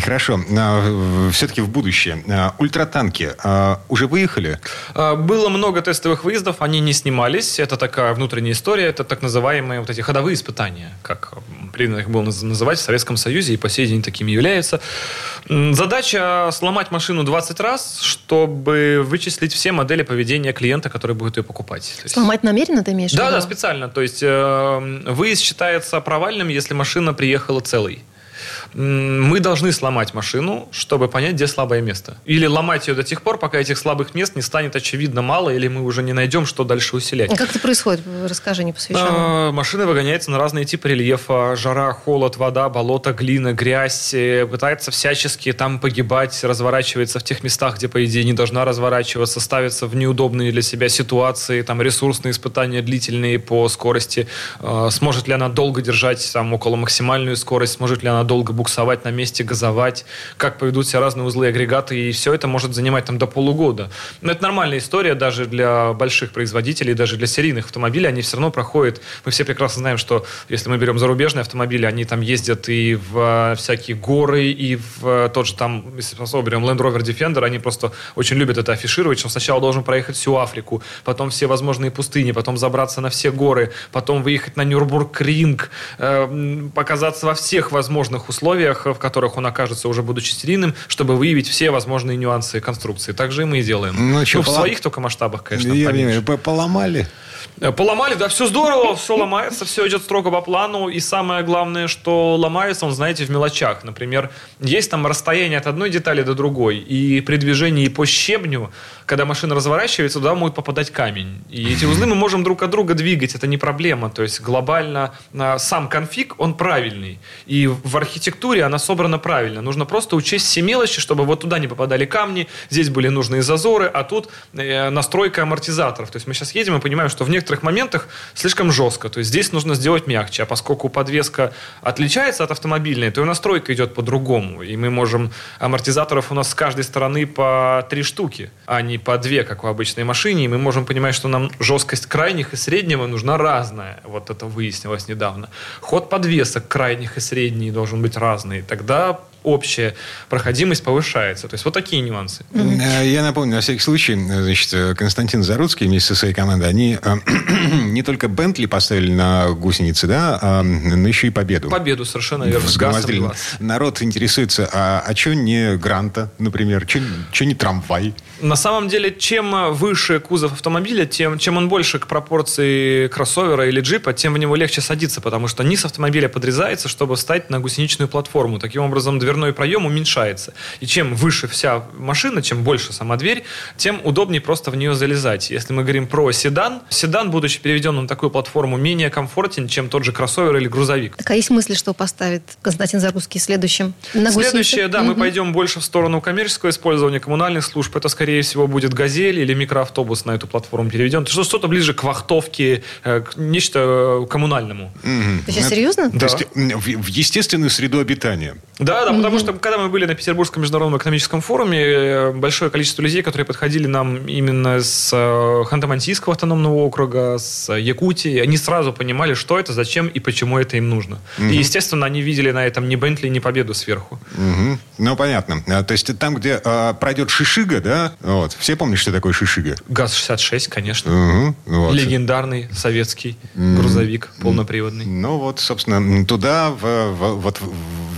Хорошо. А, Все-таки в будущее. А, ультратанки а, уже выехали?
Было много тестовых выездов, они не снимались. Это такая внутренняя история, это так называемые вот эти ходовые испытания, как принято их было называть в Советском Союзе, и по сей день такими являются. Задача сломать машину 20 раз, чтобы вычислить все модели поведения клиента, который будет ее покупать.
есть... Сломать намеренно ты имеешь?
Да, да, специально. То есть э, выезд считается провальным, если машина приехала целой мы должны сломать машину, чтобы понять, где слабое место. Или ломать ее до тех пор, пока этих слабых мест не станет очевидно мало, или мы уже не найдем, что дальше усилять.
Как это происходит? Расскажи, не посвященному.
А, машина выгоняется на разные типы рельефа. Жара, холод, вода, болото, глина, грязь. Э, пытается всячески там погибать, разворачивается в тех местах, где, по идее, не должна разворачиваться, ставится в неудобные для себя ситуации, там ресурсные испытания длительные по скорости. А, сможет ли она долго держать там около максимальную скорость, сможет ли она долго буксовать на месте, газовать, как поведут себя разные узлы и агрегаты, и все это может занимать там до полугода. Но это нормальная история даже для больших производителей, даже для серийных автомобилей, они все равно проходят, мы все прекрасно знаем, что если мы берем зарубежные автомобили, они там ездят и в всякие горы, и в тот же там, если мы берем Land Rover Defender, они просто очень любят это афишировать, что сначала должен проехать всю Африку, потом все возможные пустыни, потом забраться на все горы, потом выехать на Нюрбург-Ринг, э, показаться во всех возможных условиях, в которых он окажется уже будучи серийным, чтобы выявить все возможные нюансы конструкции. Так же и мы и делаем. Ну, ну в полом... своих только масштабах, конечно.
Я поменьше. поломали.
Э, поломали, да, все здорово, все ломается, все идет строго по плану. И самое главное, что ломается он, знаете, в мелочах. Например, есть там расстояние от одной детали до другой. И при движении по щебню, когда машина разворачивается, туда может попадать камень. И эти узлы мы можем друг от друга двигать, это не проблема. То есть глобально а, сам конфиг, он правильный. И в архитектуре она собрана правильно. Нужно просто учесть все мелочи, чтобы вот туда не попадали камни, здесь были нужные зазоры, а тут э, настройка амортизаторов. То есть мы сейчас едем и понимаем, что в некоторых моментах слишком жестко. То есть здесь нужно сделать мягче. А поскольку подвеска отличается от автомобильной, то и настройка идет по-другому. И мы можем... Амортизаторов у нас с каждой стороны по три штуки, а не по две, как в обычной машине. И мы можем понимать, что нам жесткость крайних и среднего нужна разная. Вот это выяснилось недавно. Ход подвесок крайних и средний должен быть разный. Тогда общая проходимость повышается. То есть вот такие нюансы.
Э, я напомню, на всякий случай, значит, Константин Заруцкий вместе со своей командой, они э, не только Бентли поставили на гусеницы, да, а, но еще и Победу.
Победу, совершенно верно.
Народ интересуется, а, а что не Гранта, например? Что не трамвай?
На самом деле, чем выше кузов автомобиля, тем, чем он больше к пропорции кроссовера или джипа, тем в него легче садиться, потому что низ автомобиля подрезается, чтобы встать на гусеничную платформу. Таким образом, дверной проем уменьшается. И чем выше вся машина, чем больше сама дверь, тем удобнее просто в нее залезать. Если мы говорим про седан, седан, будучи переведен на такую платформу, менее комфортен, чем тот же кроссовер или грузовик.
Так а есть мысли, что поставит Константин Зарусский следующим? На
Следующее, да, угу. мы пойдем больше в сторону коммерческого использования коммунальных служб. Это, скорее всего, будет «Газель» или микроавтобус на эту платформу переведен. Что-то ближе к вахтовке, э, к нечто коммунальному.
Угу. Ты сейчас серьезно?
Да. То есть в, в естественную среду обитания.
Да, да, потому что когда мы были на Петербургском международном экономическом форуме, э, большое количество людей, которые подходили нам именно с э, Ханты-Мансийского автономного округа, с Якутии, они сразу понимали, что это, зачем и почему это им нужно. Угу. И, естественно, они видели на этом ни Бентли, ни победу сверху.
Угу. Ну, понятно. А, то есть там, где а, пройдет Шишига, да, вот, все помнят, что такое Шишига?
ГАЗ-66, конечно. Угу. Вот. Легендарный советский угу. грузовик полноприводный.
Ну, вот, собственно, туда, в, в, вот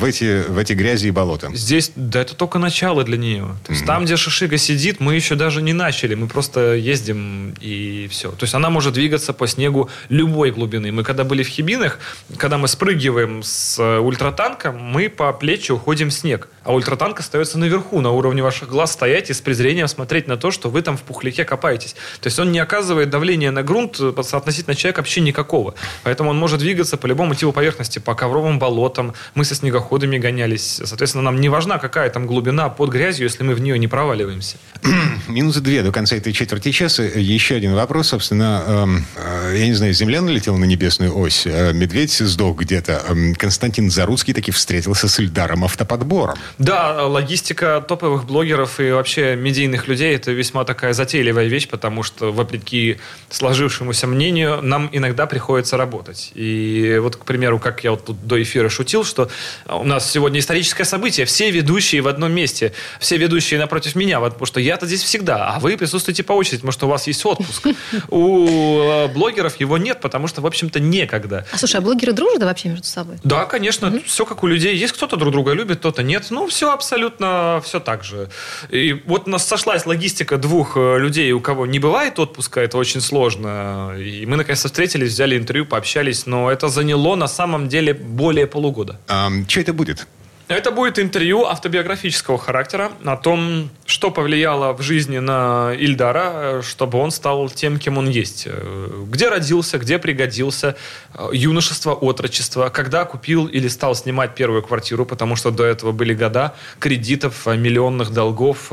в эти, в эти грязи и болота.
Здесь, да, это только начало для нее. То есть mm-hmm. там, где Шишига сидит, мы еще даже не начали. Мы просто ездим и все. То есть она может двигаться по снегу любой глубины. Мы когда были в Хибинах, когда мы спрыгиваем с э, ультратанка, мы по плечи уходим в снег. А ультратанк остается наверху, на уровне ваших глаз стоять и с презрением смотреть на то, что вы там в пухляке копаетесь. То есть он не оказывает давления на грунт э, относительно человека вообще никакого. Поэтому он может двигаться по любому типу поверхности, по ковровым болотам. Мы со снегоходом ходами гонялись. Соответственно, нам не важна, какая там глубина под грязью, если мы в нее не проваливаемся.
Минуты две до конца этой четверти часа. Еще один вопрос, собственно. Эм, э, я не знаю, Земля налетела на небесную ось, э, медведь сдох где-то. Эм, Константин Заруцкий таки встретился с Ильдаром автоподбором.
Да, логистика топовых блогеров и вообще медийных людей – это весьма такая затейливая вещь, потому что, вопреки сложившемуся мнению, нам иногда приходится работать. И вот, к примеру, как я вот тут до эфира шутил, что у нас сегодня историческое событие. Все ведущие в одном месте. Все ведущие напротив меня. Вот, потому что я-то здесь всегда, а вы присутствуете по очереди, потому что у вас есть отпуск. У э, блогеров его нет, потому что, в общем-то, некогда.
А слушай, а блогеры дружат вообще между собой?
Да, конечно. Все как у людей. Есть кто-то друг друга любит, кто-то нет. Ну, все абсолютно все так же. И вот у нас сошлась логистика двух э, людей, у кого не бывает отпуска. Это очень сложно. И мы, наконец-то, встретились, взяли интервью, пообщались. Но это заняло, на самом деле, более полугода.
А, что это будет?
Это будет интервью автобиографического характера о том, что повлияло в жизни на Ильдара, э, чтобы он стал тем, кем он есть? Э, где родился, где пригодился, э, юношество, отрочество, когда купил или стал снимать первую квартиру, потому что до этого были года кредитов, миллионных долгов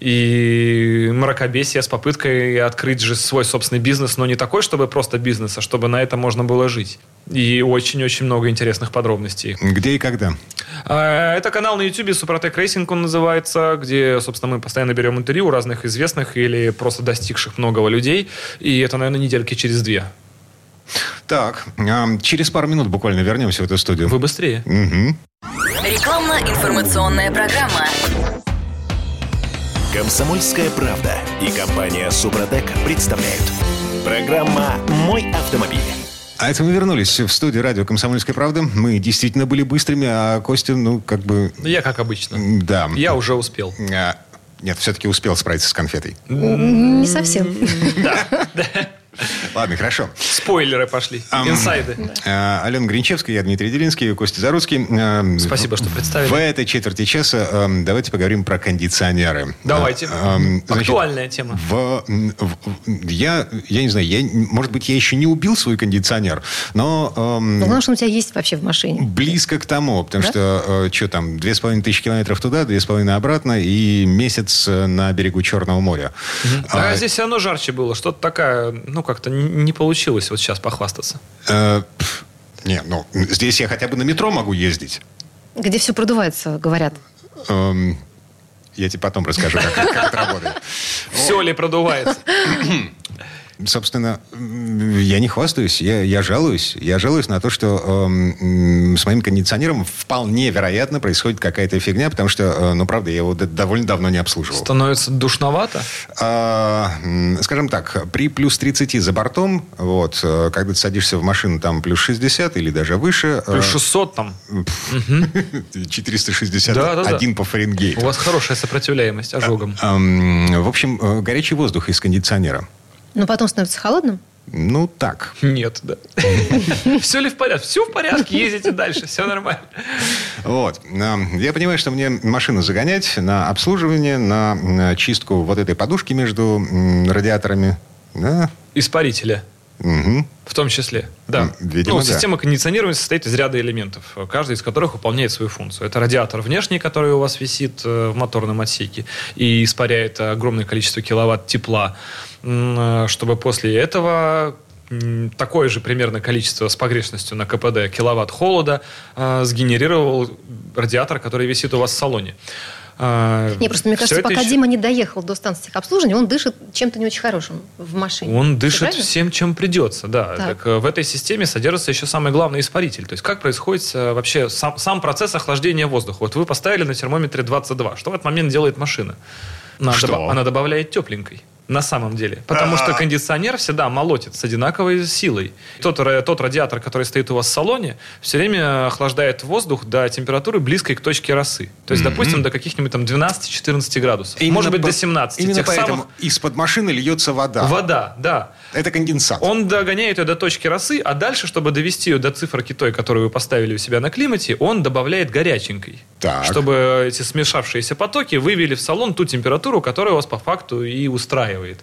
и мракобесия с попыткой открыть же свой собственный бизнес, но не такой, чтобы просто бизнес, а чтобы на это можно было жить. И очень-очень много интересных подробностей.
Где и когда?
Это канал на YouTube Супротек Racing он называется, где, собственно, мы постоянно берем интервью у разных известных или просто достигших многого людей. И это, наверное, недельки через две.
Так, через пару минут буквально вернемся в эту студию.
Вы быстрее.
Угу.
Рекламно-информационная программа. Комсомольская правда и компания Супротек представляют. Программа «Мой автомобиль».
А это мы вернулись в студию радио «Комсомольская правда». Мы действительно были быстрыми, а Костя, ну, как бы...
Я как обычно.
Да.
Я уже успел. А,
нет, все-таки успел справиться с конфетой.
Не совсем.
Да.
Ладно, хорошо.
Спойлеры пошли. Инсайды.
А, Алена Гринчевская, я Дмитрий Делинский, Костя Заруцкий. А,
Спасибо, что представили.
В этой четверти часа давайте поговорим про кондиционеры.
Давайте. Актуальная тема.
В, я, я не знаю, я, может быть, я еще не убил свой кондиционер, но...
Ну, главное, что у тебя есть вообще в машине.
Близко к тому, потому да? что, что там, две с половиной тысячи километров туда, две с половиной обратно и месяц э, на берегу Черного моря.
А, а здесь все равно жарче было. Что-то такая, ну, как-то не получилось вот сейчас похвастаться. Э,
не, ну, здесь я хотя бы на метро могу ездить.
Где все продувается, говорят. Эм,
я тебе потом расскажу, как, как это работает.
Все ли продувается?
собственно, я не хвастаюсь, я, я жалуюсь. Я жалуюсь на то, что э, с моим кондиционером вполне вероятно происходит какая-то фигня, потому что, э, ну, правда, я его довольно давно не обслуживал.
Становится душновато?
Э, скажем так, при плюс 30 за бортом, вот, э, когда ты садишься в машину, там плюс 60 или даже выше.
Э, плюс 600 там.
460, да, да, один по Фаренгейту.
У вас хорошая сопротивляемость ожогам.
В общем, э, горячий воздух из кондиционера.
Но потом становится холодным?
Ну, так.
Нет, да. Все ли в порядке? Все в порядке, ездите дальше, все нормально.
Вот. Я понимаю, что мне машину загонять на обслуживание, на чистку вот этой подушки между радиаторами. Да.
Испарителя. Угу. В том числе, да.
Видимо,
ну, система кондиционирования состоит из ряда элементов, каждый из которых выполняет свою функцию. Это радиатор внешний, который у вас висит э, в моторном отсеке и испаряет огромное количество киловатт тепла, э, чтобы после этого такое же примерно количество с погрешностью на КПД киловатт холода э, сгенерировал радиатор, который висит у вас в салоне.
А, не, просто мне кажется, пока еще... Дима не доехал до станции техобслуживания, он дышит чем-то не очень хорошим в машине.
Он дышит всем, чем придется, да. Так. Так, э, в этой системе содержится еще самый главный испаритель. То есть как происходит э, вообще сам, сам процесс охлаждения воздуха. Вот вы поставили на термометре 22. Что в этот момент делает машина? Она, Что? Доб... она добавляет тепленькой на самом деле. Потому что кондиционер всегда молотит с одинаковой силой. Тот, тот радиатор, который стоит у вас в салоне, все время охлаждает воздух до температуры близкой к точке росы. То есть, допустим, до каких-нибудь там 12-14 градусов. Именно Может быть, по... до 17.
Именно Тех поэтому самых... из-под машины льется вода.
Вода, да.
Это конденсат.
Он догоняет ее до точки росы, а дальше, чтобы довести ее до циферки той, которую вы поставили у себя на климате, он добавляет горяченькой. Так. Чтобы эти смешавшиеся потоки вывели в салон ту температуру, которая вас по факту и устраивает устраивает.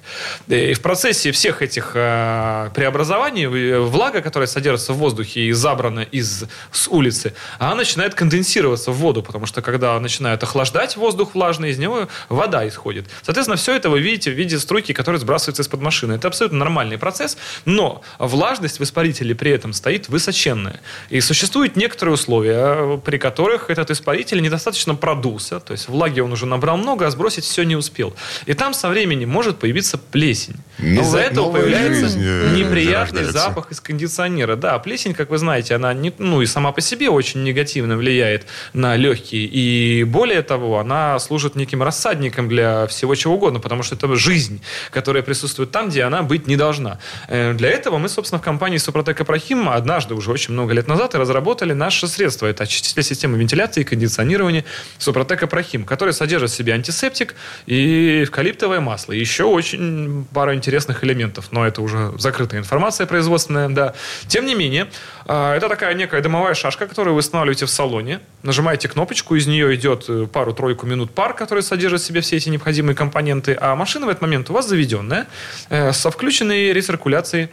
И в процессе всех этих э, преобразований влага, которая содержится в воздухе и забрана из с улицы, она начинает конденсироваться в воду, потому что когда начинает охлаждать воздух влажный, из него вода исходит. Соответственно, все это вы видите в виде струйки, которая сбрасывается из-под машины. Это абсолютно нормальный процесс, но влажность в испарителе при этом стоит высоченная. И существуют некоторые условия, при которых этот испаритель недостаточно продулся, то есть влаги он уже набрал много, а сбросить все не успел. И там со временем может появиться плесень. Из-за этого появляется жизнь э, неприятный запах из кондиционера. Да, плесень, как вы знаете, она не, ну и сама по себе очень негативно влияет на легкие. И более того, она служит неким рассадником для всего чего угодно, потому что это жизнь, которая присутствует там, где она быть не должна. Э, для этого мы, собственно, в компании Супротек Апрахим однажды, уже очень много лет назад, разработали наше средство. Это очиститель системы вентиляции и кондиционирования Супротек Апрахим, который содержит в себе антисептик и эвкалиптовое масло. И еще очень пара интересных элементов, но это уже закрытая информация производственная, да. Тем не менее, а, это такая некая дымовая шашка, которую вы устанавливаете в салоне, нажимаете кнопочку, из нее идет э, пару-тройку минут пар, который содержит в себе все эти необходимые компоненты, а машина в этот момент у вас заведенная, э, со включенной рециркуляцией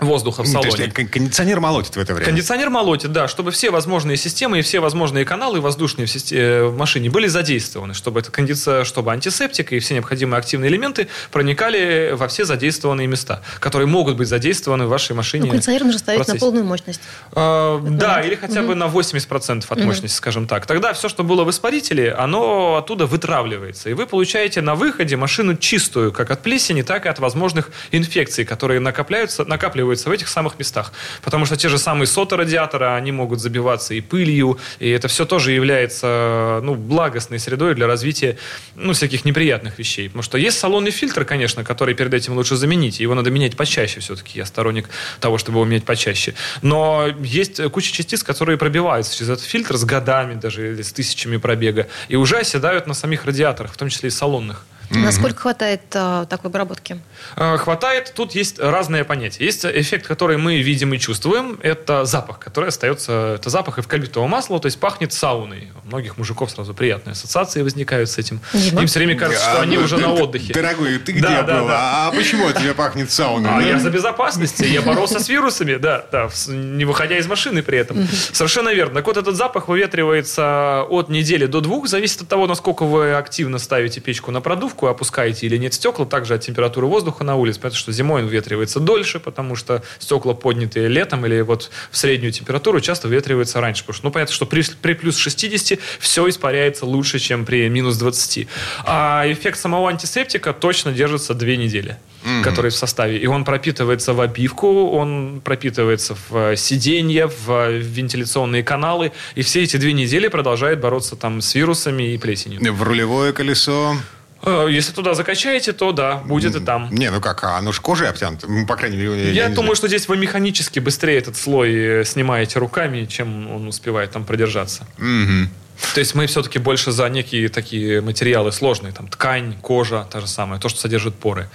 воздуха в салоне.
То есть кондиционер молотит в это время?
Кондиционер молотит, да, чтобы все возможные системы и все возможные каналы воздушные в, системе, э, в машине были задействованы, чтобы, это кондиция, чтобы антисептик и все необходимые активные элементы проникали во все задействованные места, которые могут быть задействованы в вашей машине. Ну,
кондиционер нужно ставить на полную мощность.
А, да, или хотя угу. бы на 80% от угу. мощности, скажем так. Тогда все, что было в испарителе, оно оттуда вытравливается. И вы получаете на выходе машину чистую, как от плесени, так и от возможных инфекций, которые накапливаются, накапливаются накапливается в этих самых местах. Потому что те же самые соты радиатора, они могут забиваться и пылью, и это все тоже является ну, благостной средой для развития ну, всяких неприятных вещей. Потому что есть салонный фильтр, конечно, который перед этим лучше заменить. Его надо менять почаще все-таки. Я сторонник того, чтобы его менять почаще. Но есть куча частиц, которые пробиваются через этот фильтр с годами, даже с тысячами пробега, и уже оседают на самих радиаторах, в том числе и салонных.
Насколько хватает а, такой обработки?
А, хватает. Тут есть разные понятия. Есть эффект, который мы видим и чувствуем. Это запах, который остается... Это запах эвкалиптового масла, то есть пахнет сауной. У многих мужиков сразу приятные ассоциации возникают с этим. Дима? Им все время кажется, что а, они ну, уже на отдыхе.
Дорогой, ты где да, был? Да, А почему от тебя пахнет сауной?
А я за безопасности. Я боролся с вирусами, да, да, не выходя из машины при этом. Совершенно верно. Так вот, этот запах выветривается от недели до двух. Зависит от того, насколько вы активно ставите печку на продувку трубку опускаете или нет стекла, также от температуры воздуха на улице, потому что зимой он ветривается дольше, потому что стекла поднятые летом или вот в среднюю температуру часто ветривается раньше. Потому что, ну, понятно, что при, при плюс 60 все испаряется лучше, чем при минус 20. А эффект самого антисептика точно держится две недели mm-hmm. который в составе. И он пропитывается в обивку, он пропитывается в э, сиденья, в вентиляционные каналы. И все эти две недели продолжает бороться там с вирусами и плесенью.
В рулевое колесо
Э, если туда закачаете, то да, будет и там.
Не, ну как, а оно же кожей обтянуто, ну, по крайней мере.
Я, я думаю, знаю. что здесь вы механически быстрее этот слой э, снимаете руками, чем он успевает там продержаться.
Угу.
То есть мы все-таки больше за некие такие материалы сложные, там ткань, кожа, та же самая, то, что содержит поры.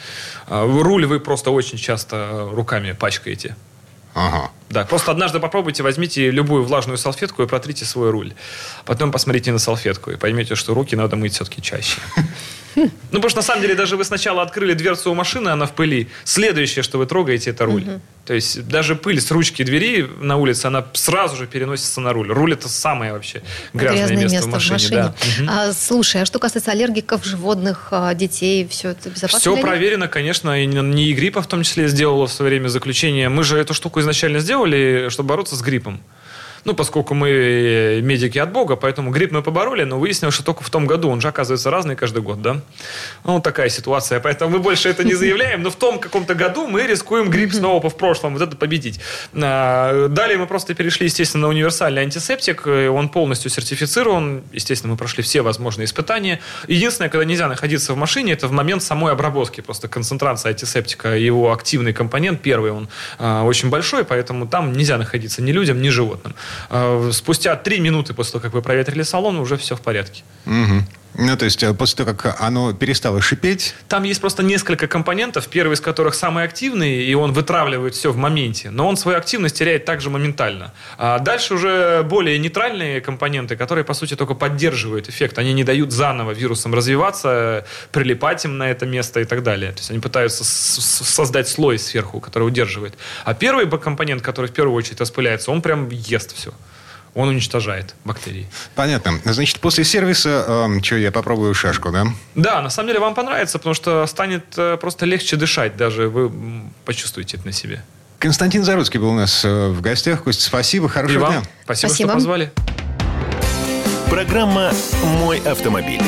А, руль вы просто очень часто руками пачкаете.
Ага.
Да, просто однажды попробуйте, возьмите любую влажную салфетку и протрите свой руль. Потом посмотрите на салфетку и поймете, что руки надо мыть все-таки чаще. Ну, потому что на самом деле даже вы сначала открыли дверцу у машины, она в пыли. Следующее, что вы трогаете, это руль. Угу. То есть даже пыль с ручки двери на улице, она сразу же переносится на руль. Руль это самое вообще грязное, грязное место, место в машине. В машине.
Да. А, слушай, а что касается аллергиков, животных, а, детей, все это безопасно?
Все проверено, конечно. И не гриппа в том числе сделала в свое время заключение. Мы же эту штуку изначально сделали, чтобы бороться с гриппом. Ну, поскольку мы э, медики от Бога, поэтому грипп мы побороли, но выяснилось, что только в том году. Он же оказывается разный каждый год, да? Ну, такая ситуация. Поэтому мы больше это не заявляем, но в том каком-то году мы рискуем грипп снова в прошлом вот это победить. А, далее мы просто перешли, естественно, на универсальный антисептик. Он полностью сертифицирован. Естественно, мы прошли все возможные испытания. Единственное, когда нельзя находиться в машине, это в момент самой обработки. Просто концентрация антисептика, его активный компонент, первый, он а, очень большой, поэтому там нельзя находиться ни людям, ни животным. А, спустя три минуты после того, как вы проветрили салон, уже все в порядке.
Угу. Ну, то есть, э, после того, как оно перестало шипеть...
Там есть просто несколько компонентов, первый из которых самый активный, и он вытравливает все в моменте, но он свою активность теряет также моментально. А дальше уже более нейтральные компоненты, которые, по сути, только поддерживают эффект. Они не дают заново вирусам развиваться, прилипать им на это место и так далее. То есть, они пытаются создать слой сверху, который удерживает. А первый компонент, который в первую очередь распыляется, он прям ест все он уничтожает бактерии.
Понятно. Значит, после сервиса, э, что, я попробую шашку, да?
Да, на самом деле вам понравится, потому что станет э, просто легче дышать, даже вы почувствуете это на себе.
Константин Заруцкий был у нас э, в гостях. Костя, спасибо, хорошего
дня. Спасибо, спасибо, что позвали.
Программа «Мой автомобиль».